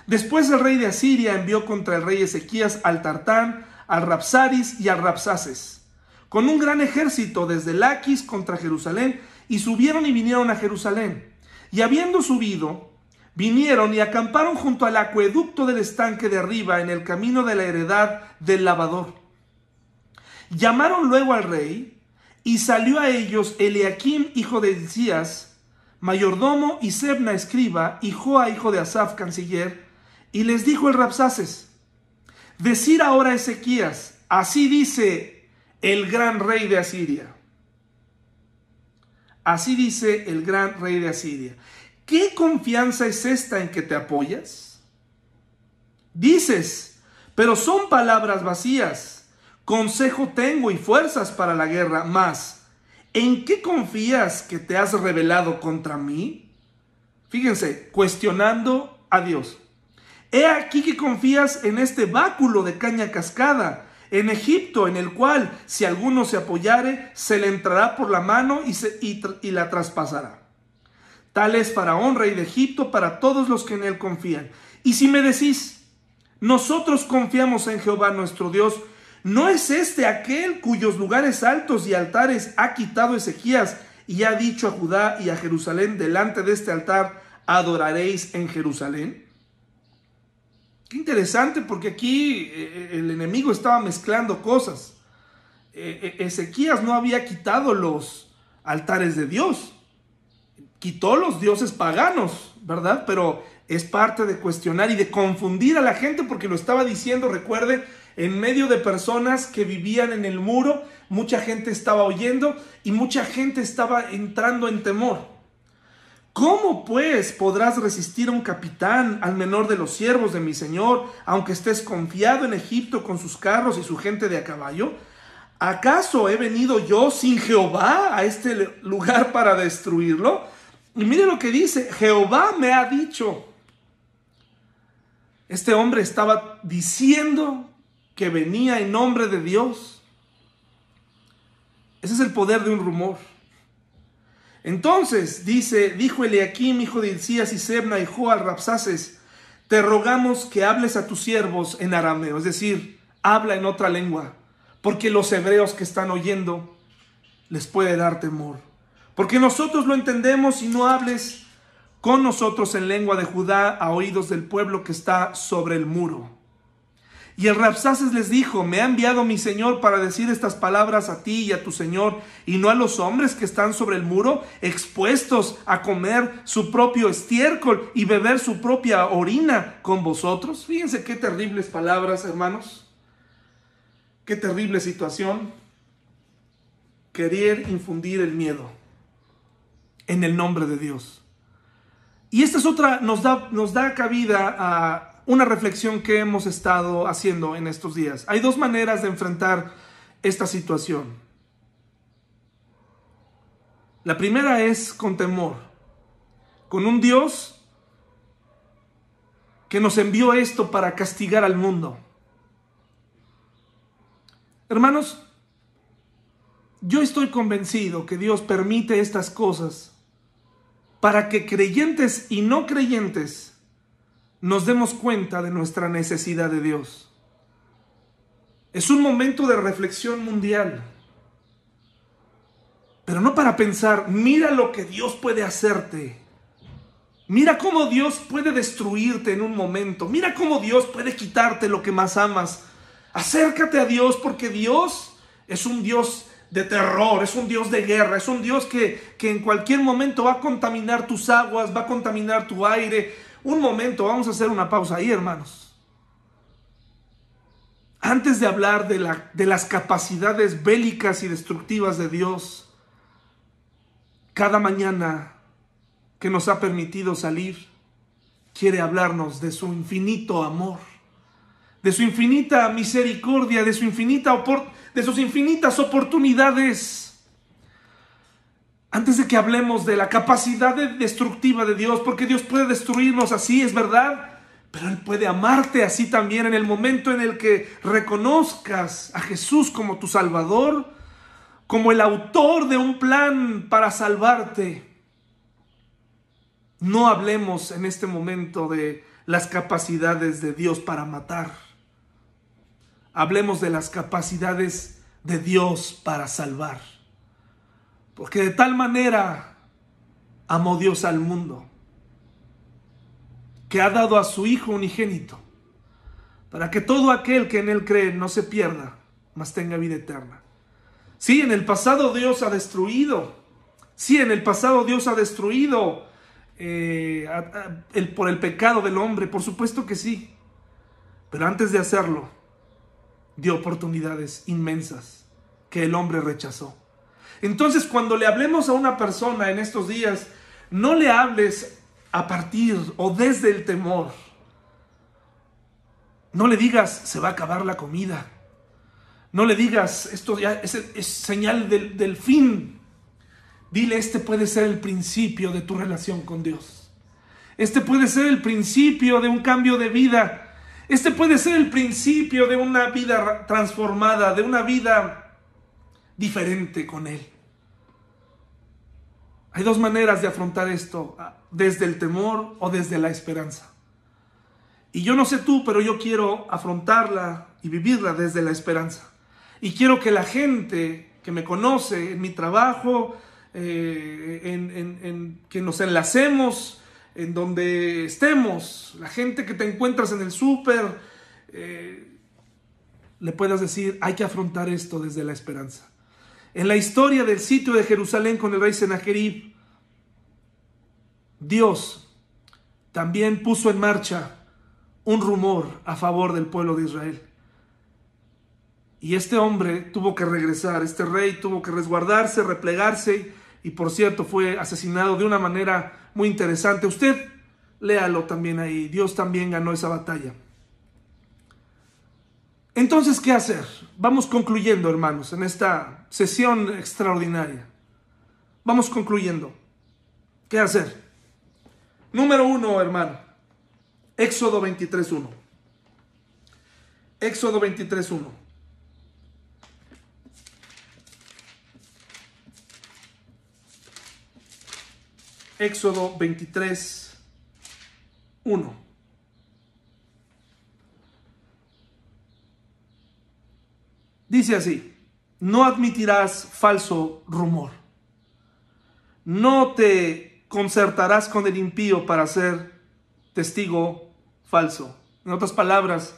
Después el rey de Asiria envió contra el rey Ezequías al Tartán, al Rapsaris y al Rapsaces, con un gran ejército desde Laquis contra Jerusalén y subieron y vinieron a Jerusalén. Y habiendo subido, vinieron y acamparon junto al acueducto del estanque de arriba en el camino de la heredad del lavador. Llamaron luego al rey y salió a ellos Eliakim, hijo de Elías, mayordomo, y Sebna, escriba, y Joa, hijo de Asaf, canciller, y les dijo el Rapsaces, decir ahora a Ezequías, así dice el gran rey de Asiria. Así dice el gran rey de Asiria. ¿Qué confianza es esta en que te apoyas? Dices, pero son palabras vacías. Consejo tengo y fuerzas para la guerra, más. ¿En qué confías que te has rebelado contra mí? Fíjense, cuestionando a Dios. He aquí que confías en este báculo de caña cascada en Egipto, en el cual si alguno se apoyare, se le entrará por la mano y, la traspasará. Tal es Faraón, rey de Egipto, para todos los que en él confían. Y si me decís, nosotros confiamos en Jehová nuestro Dios, ¿no es este aquel cuyos lugares altos y altares ha quitado Ezequías y ha dicho a Judá y a Jerusalén, delante de este altar adoraréis en Jerusalén? Qué interesante porque aquí eh, eh, el enemigo estaba mezclando cosas. Eh, Ezequías no había quitado los altares de Dios. Quitó los dioses paganos, ¿verdad? Pero es parte de cuestionar y de confundir a la gente porque lo estaba diciendo, recuerde, en medio de personas que vivían en el muro, mucha gente estaba oyendo y mucha gente estaba entrando en temor. ¿Cómo pues podrás resistir a un capitán, al menor de los siervos de mi señor, aunque estés confiado en Egipto con sus carros y su gente de a caballo? ¿Acaso he venido yo sin Jehová a este lugar para destruirlo? Y mire lo que dice, Jehová me ha dicho. Este hombre estaba diciendo que venía en nombre de Dios. Ese es el poder de un rumor. Entonces, dice, dijo Eliakim, hijo de Hilcías y Sebna y Joal Rapsaces, te rogamos que hables a tus siervos en arameo, es decir, habla en otra lengua, porque los hebreos que están oyendo les puede dar temor. Porque nosotros lo entendemos y no hables con nosotros en lengua de Judá a oídos del pueblo que está sobre el muro. Y el Rapsaces les dijo, me ha enviado mi Señor para decir estas palabras a ti y a tu Señor, y no a los hombres que están sobre el muro, expuestos a comer su propio estiércol y beber su propia orina con vosotros. Fíjense qué terribles palabras, hermanos. Qué terrible situación. Querer infundir el miedo en el nombre de Dios. Y esta es otra, nos da, nos da cabida a una reflexión que hemos estado haciendo en estos días. Hay dos maneras de enfrentar esta situación. La primera es con temor, con un Dios que nos envió esto para castigar al mundo. Hermanos, yo estoy convencido que Dios permite estas cosas para que creyentes y no creyentes nos demos cuenta de nuestra necesidad de Dios. Es un momento de reflexión mundial. Pero no para pensar, mira lo que Dios puede hacerte. Mira cómo Dios puede destruirte en un momento. Mira cómo Dios puede quitarte lo que más amas. Acércate a Dios porque Dios es un Dios de terror, es un Dios de guerra, es un Dios que, que en cualquier momento va a contaminar tus aguas, va a contaminar tu aire, un momento, vamos a hacer una pausa ahí, hermanos. Antes de hablar de, la, de las capacidades bélicas y destructivas de Dios, cada mañana que nos ha permitido salir, quiere hablarnos de su infinito amor, de su infinita misericordia, de, su infinita de sus infinitas oportunidades. Antes de que hablemos de la capacidad destructiva de Dios, porque Dios puede destruirnos así, es verdad, pero Él puede amarte así también en el momento en el que reconozcas a Jesús como tu Salvador, como el autor de un plan para salvarte. No hablemos en este momento de las capacidades de Dios para matar. Hablemos de las capacidades de Dios para salvar. Porque de tal manera amó Dios al mundo que ha dado a su Hijo unigénito para que todo aquel que en Él cree no se pierda, mas tenga vida eterna. Sí, en el pasado Dios ha destruido. Sí, en el pasado Dios ha destruido eh, el, por el pecado del hombre, por supuesto que sí. Pero antes de hacerlo, dio oportunidades inmensas que el hombre rechazó. Entonces, cuando le hablemos a una persona en estos días, no le hables a partir o desde el temor. No le digas, se va a acabar la comida. No le digas, esto ya es, señal del, del fin. Dile, este puede ser el principio de tu relación con Dios. Este puede ser el principio de un cambio de vida. Este puede ser el principio de una vida transformada, de una vida diferente con Él. Hay dos maneras de afrontar esto, desde el temor o desde la esperanza. Y yo no sé tú, pero yo quiero afrontarla y vivirla desde la esperanza. Y quiero que la gente que me conoce en mi trabajo, eh, en, que nos enlacemos, en donde estemos, la gente que te encuentras en el súper, eh, le puedas decir, hay que afrontar esto desde la esperanza. En la historia del sitio de Jerusalén con el rey Sennacherib, Dios también puso en marcha un rumor a favor del pueblo de Israel. Y este hombre tuvo que regresar, este rey tuvo que resguardarse, replegarse y por cierto fue asesinado de una manera muy interesante. Usted léalo también ahí, Dios también ganó esa batalla. Entonces, ¿qué hacer? Vamos concluyendo, hermanos, en esta sesión extraordinaria. Vamos concluyendo. ¿Qué hacer? Número uno, hermano. Éxodo 23.1. Éxodo 23.1. Éxodo 23, 1. Dice así, no admitirás falso rumor. No te concertarás con el impío para ser testigo falso. En otras palabras,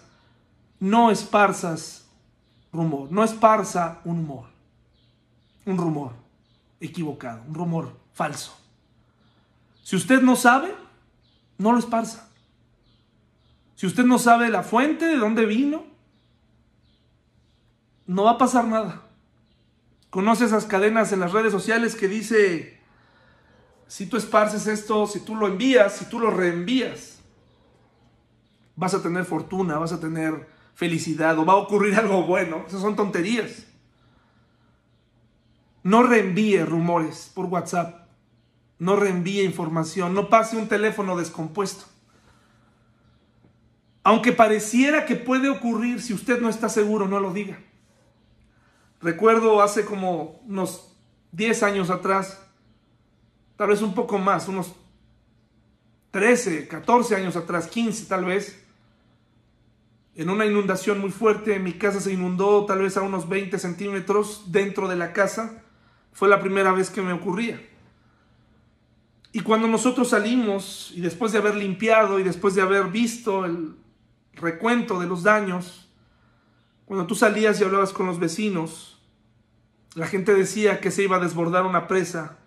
no esparzas rumor, no esparza un humor, un rumor equivocado, un rumor falso. Si usted no sabe, no lo esparza. Si usted no sabe la fuente, de dónde vino, no va a pasar nada. Conoce esas cadenas en las redes sociales que dice, si tú esparces esto, si tú lo envías, si tú lo reenvías, vas a tener fortuna, vas a tener felicidad o va a ocurrir algo bueno. Esas son tonterías. No reenvíe rumores por WhatsApp no reenvíe información, no pase un teléfono descompuesto. Aunque pareciera que puede ocurrir, si usted no está seguro, no lo diga. Recuerdo hace como unos 10 años atrás, tal vez un poco más, unos 13, 14 años atrás, 15 tal vez, en una inundación muy fuerte, mi casa se inundó tal vez a unos 20 centímetros dentro de la casa. Fue la primera vez que me ocurría. Y cuando nosotros salimos, y después de haber limpiado y después de haber visto el recuento de los daños, cuando tú salías y hablabas con los vecinos, la gente decía que se iba a desbordar una presa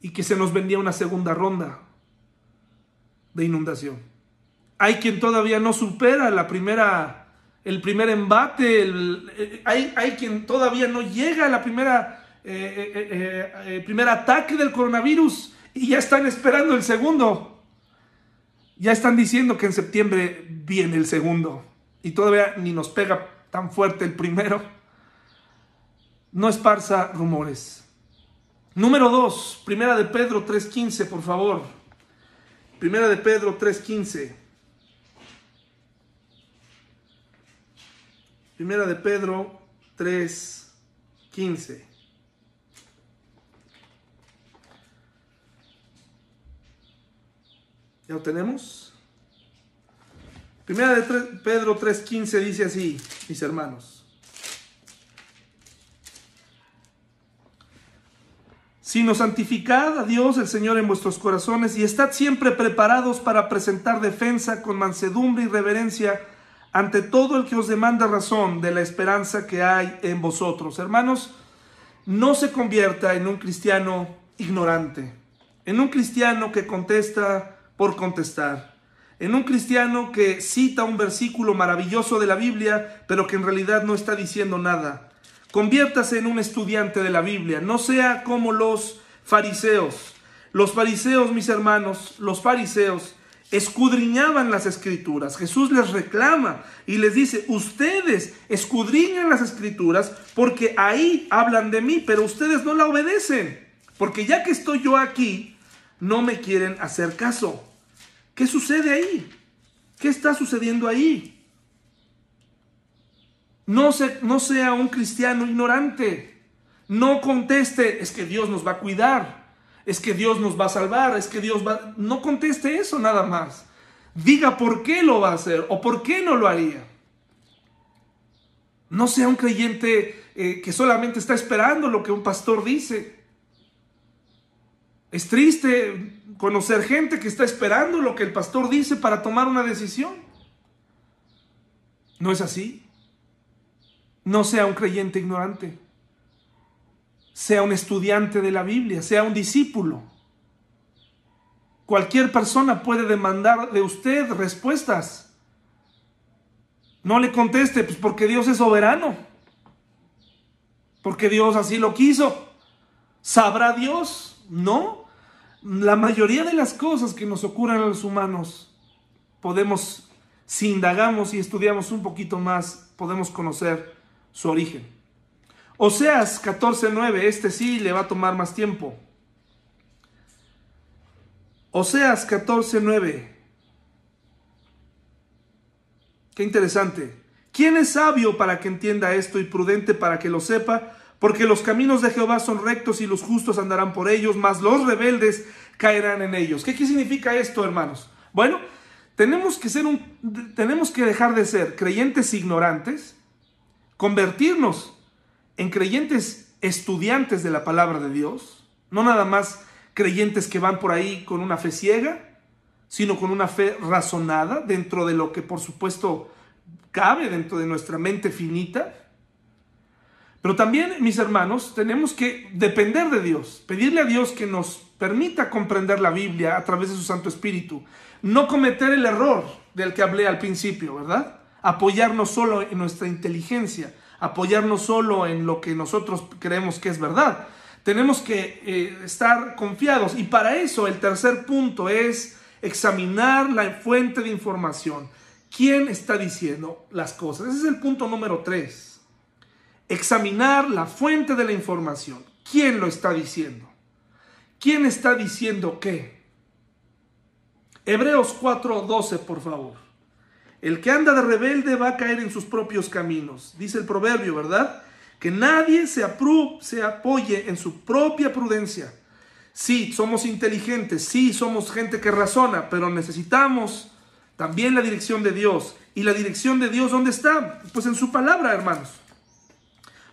y que se nos vendía una segunda ronda de inundación. Hay quien todavía no supera la primera, el primer embate, eh, hay, hay, quien todavía no llega a la primera, eh, eh, primer ataque del coronavirus y ya están esperando el segundo. Ya están diciendo que en septiembre viene el segundo y todavía ni nos pega tan fuerte el primero. No esparza rumores. Número 2, Primera de Pedro 3.15, por favor. Primera de Pedro 3.15. Primera de Pedro 3.15. ¿Ya lo tenemos? Primera de Pedro 3.15 dice así, mis hermanos. Sino santificad a Dios el Señor en vuestros corazones y estad siempre preparados para presentar defensa con mansedumbre y reverencia ante todo el que os demanda razón de la esperanza que hay en vosotros. Hermanos, no se convierta en un cristiano ignorante, en un cristiano que contesta por contestar. En un cristiano que cita un versículo maravilloso de la Biblia, pero que en realidad no está diciendo nada. Conviértase en un estudiante de la Biblia, no sea como los fariseos. Los fariseos, mis hermanos, los fariseos escudriñaban las escrituras. Jesús les reclama y les dice, ustedes escudriñan las escrituras porque ahí hablan de mí, pero ustedes no la obedecen. Porque ya que estoy yo aquí, no me quieren hacer caso. ¿Qué sucede ahí? ¿Qué está sucediendo ahí? No, se, no sea un cristiano ignorante. No conteste, es que Dios nos va a cuidar, es que Dios nos va a salvar, es que Dios va... No conteste eso nada más. Diga por qué lo va a hacer o por qué no lo haría. No sea un creyente eh, que solamente está esperando lo que un pastor dice. Es triste conocer gente que está esperando lo que el pastor dice para tomar una decisión. ¿No es así? No sea un creyente ignorante. Sea un estudiante de la Biblia, sea un discípulo. Cualquier persona puede demandar de usted respuestas. No le conteste, pues porque Dios es soberano. Porque Dios así lo quiso. ¿Sabrá Dios? No. La mayoría de las cosas que nos ocurren a los humanos podemos, si indagamos y estudiamos un poquito más, podemos conocer su origen. Oseas 14:9, este sí le va a tomar más tiempo. Oseas 14:9. Qué interesante. ¿Quién es sabio para que entienda esto y prudente para que lo sepa? Porque los caminos de Jehová son rectos y los justos andarán por ellos, mas los rebeldes caerán en ellos. ¿Qué, significa esto, hermanos? Bueno, tenemos que, ser un, tenemos que dejar de ser creyentes ignorantes, convertirnos en creyentes estudiantes de la palabra de Dios, no nada más creyentes que van por ahí con una fe ciega, sino con una fe razonada dentro de lo que por supuesto cabe dentro de nuestra mente finita pero también, mis hermanos, tenemos que depender de Dios, pedirle a Dios que nos permita comprender la Biblia a través de su Santo Espíritu. No cometer el error del que hablé al principio, ¿verdad? Apoyarnos solo en nuestra inteligencia, apoyarnos solo en lo que nosotros creemos que es verdad. Tenemos que eh, estar confiados y para eso el tercer punto es examinar la fuente de información. ¿Quién está diciendo las cosas? Ese es el punto número tres examinar la fuente de la información. ¿Quién lo está diciendo? ¿Quién está diciendo qué? Hebreos 4:12, por favor. El que anda de rebelde va a caer en sus propios caminos. Dice el proverbio, ¿verdad? Que nadie se, se apoye en su propia prudencia. Sí, somos inteligentes, sí, somos gente que razona, pero necesitamos también la dirección de Dios. ¿Y la dirección de Dios dónde está? Pues en su palabra, hermanos.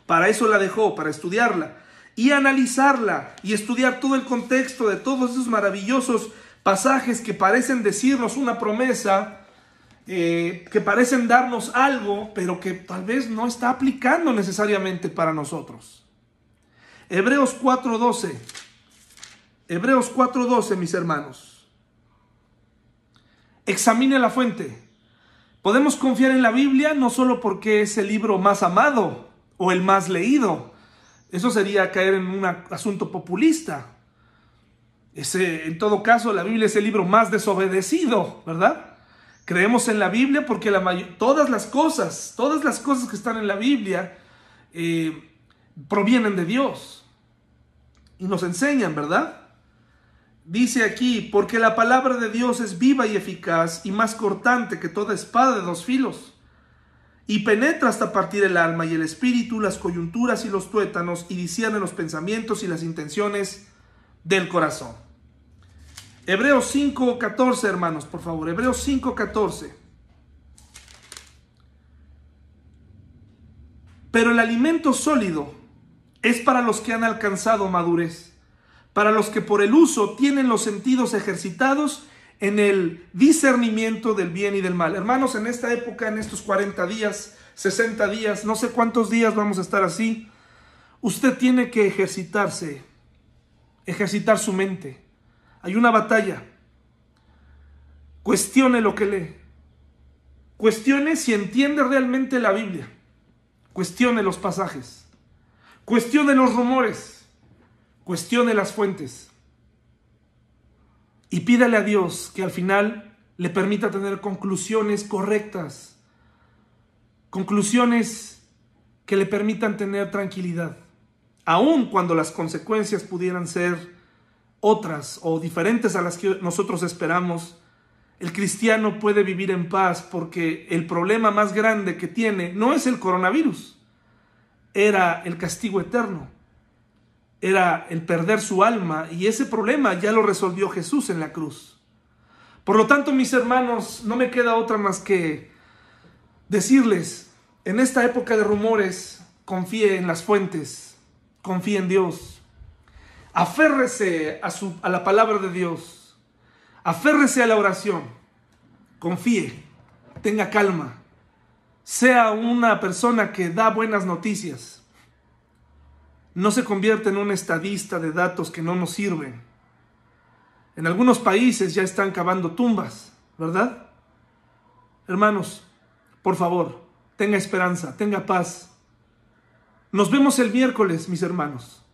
Para eso la dejó, para estudiarla y analizarla y estudiar todo el contexto de todos esos maravillosos pasajes que parecen decirnos una promesa, eh, que parecen darnos algo, pero que tal vez no está aplicando necesariamente para nosotros. Hebreos 4.12. Hebreos 4.12, mis hermanos. Examine la fuente. Podemos confiar en la Biblia no solo porque es el libro más amado, o el más leído. Eso sería caer en un asunto populista. Ese, en todo caso, la Biblia es el libro más desobedecido, ¿verdad? Creemos en la Biblia porque la todas las cosas, todas las cosas que están en la Biblia eh, provienen de Dios y nos enseñan, ¿verdad? Dice aquí, porque la palabra de Dios es viva y eficaz y más cortante que toda espada de dos filos, y penetra hasta partir el alma y el espíritu, las coyunturas y los tuétanos, y discierne los pensamientos y las intenciones del corazón. Hebreos 5.14, hermanos, por favor, Hebreos 5.14. Pero el alimento sólido es para los que han alcanzado madurez para los que por el uso tienen los sentidos ejercitados en el discernimiento del bien y del mal. Hermanos, en esta época, en estos 40 días, 60 días, no sé cuántos días vamos a estar así, usted tiene que ejercitarse, ejercitar su mente. Hay una batalla. Cuestione lo que lee. Cuestione si entiende realmente la Biblia. Cuestione los pasajes. Cuestione los rumores cuestione las fuentes y pídale a Dios que al final le permita tener conclusiones correctas, conclusiones que le permitan tener tranquilidad, aun cuando las consecuencias pudieran ser otras o diferentes a las que nosotros esperamos. El cristiano puede vivir en paz porque el problema más grande que tiene no es el coronavirus, era el castigo eterno era el perder su alma y ese problema ya lo resolvió Jesús en la cruz. Por lo tanto, mis hermanos, no me queda otra más que decirles, en esta época de rumores, confíe en las fuentes, confíe en Dios, aférrese a, su, a la palabra de Dios, aférrese a la oración, confíe, tenga calma, sea una persona que da buenas noticias no se convierte en un estadista de datos que no nos sirven. En algunos países ya están cavando tumbas, ¿verdad? Hermanos, por favor, tenga esperanza, tenga paz. Nos vemos el miércoles, mis hermanos.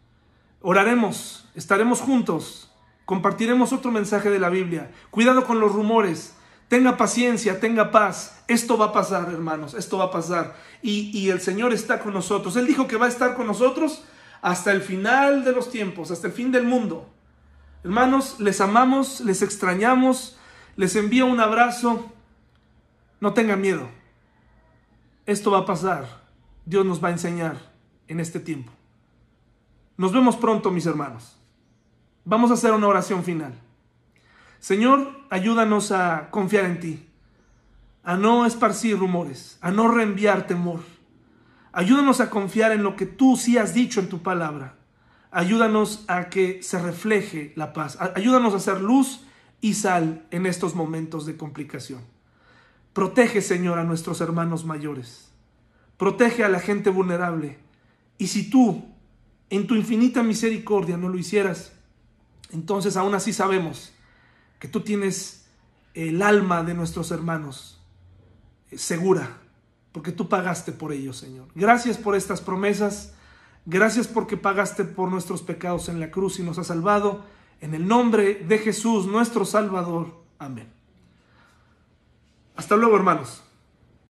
Oraremos, estaremos juntos, compartiremos otro mensaje de la Biblia. Cuidado con los rumores, tenga paciencia, tenga paz. Esto va a pasar, hermanos, esto va a pasar. Y, y el Señor está con nosotros. Él dijo que va a estar con nosotros hasta el final de los tiempos, hasta el fin del mundo. Hermanos, les amamos, les extrañamos, les envío un abrazo. No tengan miedo. Esto va a pasar. Dios nos va a enseñar en este tiempo. Nos vemos pronto, mis hermanos. Vamos a hacer una oración final. Señor, ayúdanos a confiar en ti, a no esparcir rumores, a no reenviar temor Ayúdanos a confiar en lo que tú sí has dicho en tu palabra. Ayúdanos a que se refleje la paz. Ayúdanos a hacer luz y sal en estos momentos de complicación. Protege, Señor, a nuestros hermanos mayores. Protege a la gente vulnerable. Y si tú, en tu infinita misericordia, no lo hicieras, entonces aún así sabemos que tú tienes el alma de nuestros hermanos segura porque tú pagaste por ellos, Señor. Gracias por estas promesas. Gracias porque pagaste por nuestros pecados en la cruz y nos has salvado. En el nombre de Jesús, nuestro Salvador. Amén. Hasta luego, hermanos.